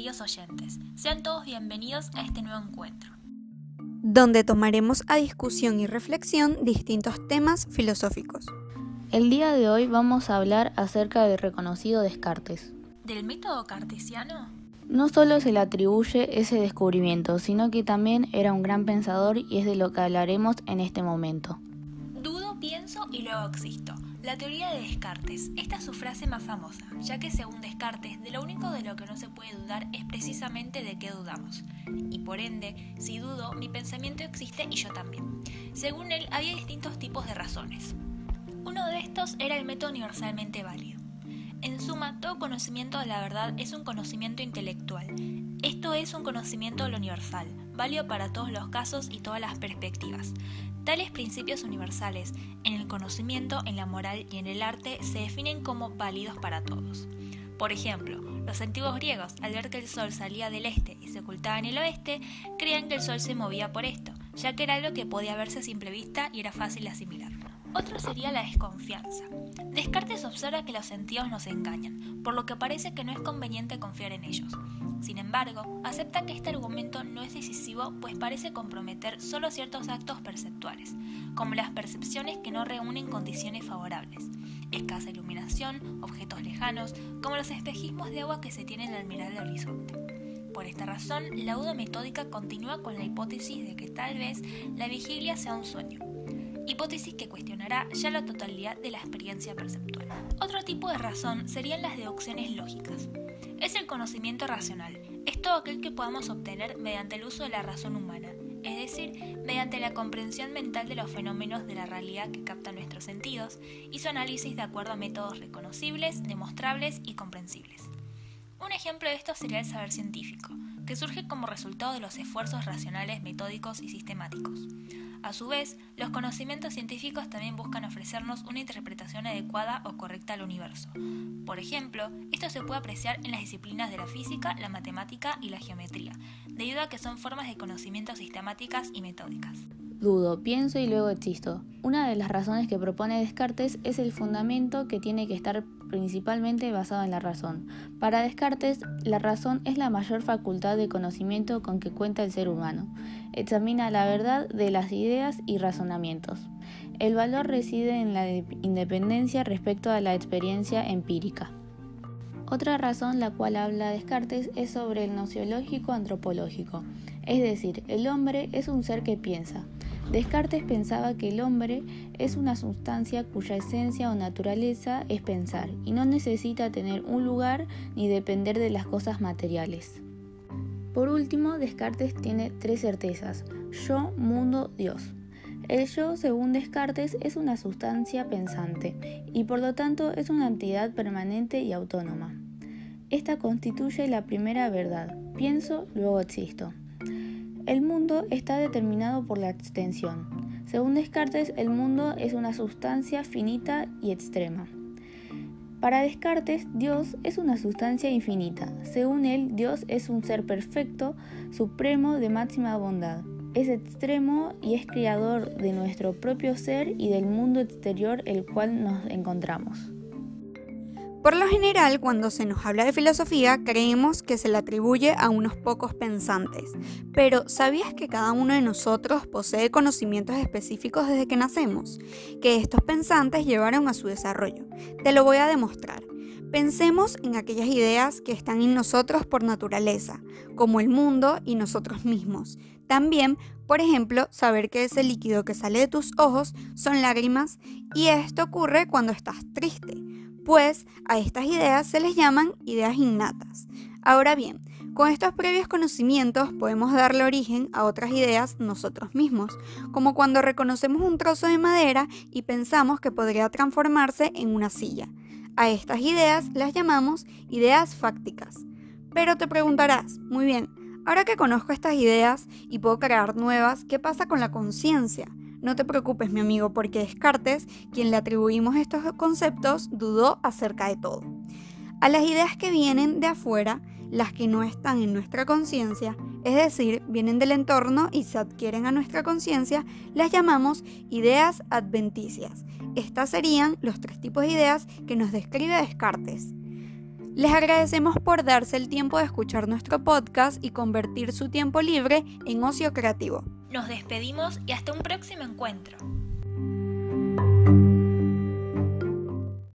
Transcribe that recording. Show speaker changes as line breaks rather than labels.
queridos oyentes. Sean todos bienvenidos a este nuevo encuentro.
Donde tomaremos a discusión y reflexión distintos temas filosóficos.
El día de hoy vamos a hablar acerca del reconocido Descartes.
¿Del método cartesiano?
No solo se le atribuye ese descubrimiento, sino que también era un gran pensador y es de lo que hablaremos en este momento.
Dudo, pienso y luego existo. La teoría de Descartes. Esta es su frase más famosa, ya que según Descartes, de lo único de lo que no se puede dudar es precisamente de qué dudamos. Y por ende, si dudo, mi pensamiento existe y yo también. Según él, había distintos tipos de razones. Uno de estos era el método universalmente válido. En suma, todo conocimiento de la verdad es un conocimiento intelectual. Esto es un conocimiento de lo universal, válido para todos los casos y todas las perspectivas. Tales principios universales en el conocimiento, en la moral y en el arte se definen como válidos para todos. Por ejemplo, los antiguos griegos, al ver que el sol salía del este y se ocultaba en el oeste, creían que el sol se movía por esto, ya que era algo que podía verse a simple vista y era fácil asimilar. Otro sería la desconfianza. Descartes observa que los sentidos nos engañan, por lo que parece que no es conveniente confiar en ellos. Sin embargo, acepta que este argumento no es decisivo pues parece comprometer solo ciertos actos perceptuales, como las percepciones que no reúnen condiciones favorables, escasa iluminación, objetos lejanos, como los espejismos de agua que se tienen al mirar el horizonte. Por esta razón, la duda metódica continúa con la hipótesis de que tal vez la vigilia sea un sueño, hipótesis que cuestionará ya la totalidad de la experiencia perceptual. Otro tipo de razón serían las deducciones lógicas. Es el conocimiento racional, es todo aquel que podamos obtener mediante el uso de la razón humana, es decir, mediante la comprensión mental de los fenómenos de la realidad que captan nuestros sentidos y su análisis de acuerdo a métodos reconocibles, demostrables y comprensibles. Un ejemplo de esto sería el saber científico, que surge como resultado de los esfuerzos racionales, metódicos y sistemáticos. A su vez, los conocimientos científicos también buscan ofrecernos una interpretación adecuada o correcta al universo. Por ejemplo, esto se puede apreciar en las disciplinas de la física, la matemática y la geometría, debido a que son formas de conocimiento sistemáticas y metódicas.
Dudo, pienso y luego existo. Una de las razones que propone Descartes es el fundamento que tiene que estar principalmente basado en la razón. Para Descartes, la razón es la mayor facultad de conocimiento con que cuenta el ser humano. Examina la verdad de las ideas y razonamientos. El valor reside en la independencia respecto a la experiencia empírica. Otra razón la cual habla Descartes es sobre el nociológico antropológico, es decir, el hombre es un ser que piensa. Descartes pensaba que el hombre es una sustancia cuya esencia o naturaleza es pensar y no necesita tener un lugar ni depender de las cosas materiales. Por último, Descartes tiene tres certezas, yo, mundo, Dios. El yo, según Descartes, es una sustancia pensante y por lo tanto es una entidad permanente y autónoma. Esta constituye la primera verdad, pienso, luego existo. El mundo está determinado por la extensión. Según Descartes, el mundo es una sustancia finita y extrema. Para Descartes, Dios es una sustancia infinita. Según él, Dios es un ser perfecto, supremo, de máxima bondad. Es extremo y es creador de nuestro propio ser y del mundo exterior el cual nos encontramos.
Por lo general, cuando se nos habla de filosofía, creemos que se le atribuye a unos pocos pensantes. Pero, ¿sabías que cada uno de nosotros posee conocimientos específicos desde que nacemos? Que estos pensantes llevaron a su desarrollo. Te lo voy a demostrar. Pensemos en aquellas ideas que están en nosotros por naturaleza, como el mundo y nosotros mismos. También, por ejemplo, saber que ese líquido que sale de tus ojos son lágrimas y esto ocurre cuando estás triste pues a estas ideas se les llaman ideas innatas. Ahora bien, con estos previos conocimientos podemos darle origen a otras ideas nosotros mismos, como cuando reconocemos un trozo de madera y pensamos que podría transformarse en una silla. A estas ideas las llamamos ideas fácticas. Pero te preguntarás, muy bien, ahora que conozco estas ideas y puedo crear nuevas, ¿qué pasa con la conciencia? No te preocupes, mi amigo, porque Descartes, quien le atribuimos estos conceptos, dudó acerca de todo. A las ideas que vienen de afuera, las que no están en nuestra conciencia, es decir, vienen del entorno y se adquieren a nuestra conciencia, las llamamos ideas adventicias. Estas serían los tres tipos de ideas que nos describe Descartes. Les agradecemos por darse el tiempo de escuchar nuestro podcast y convertir su tiempo libre en ocio creativo.
Nos despedimos y hasta un próximo encuentro.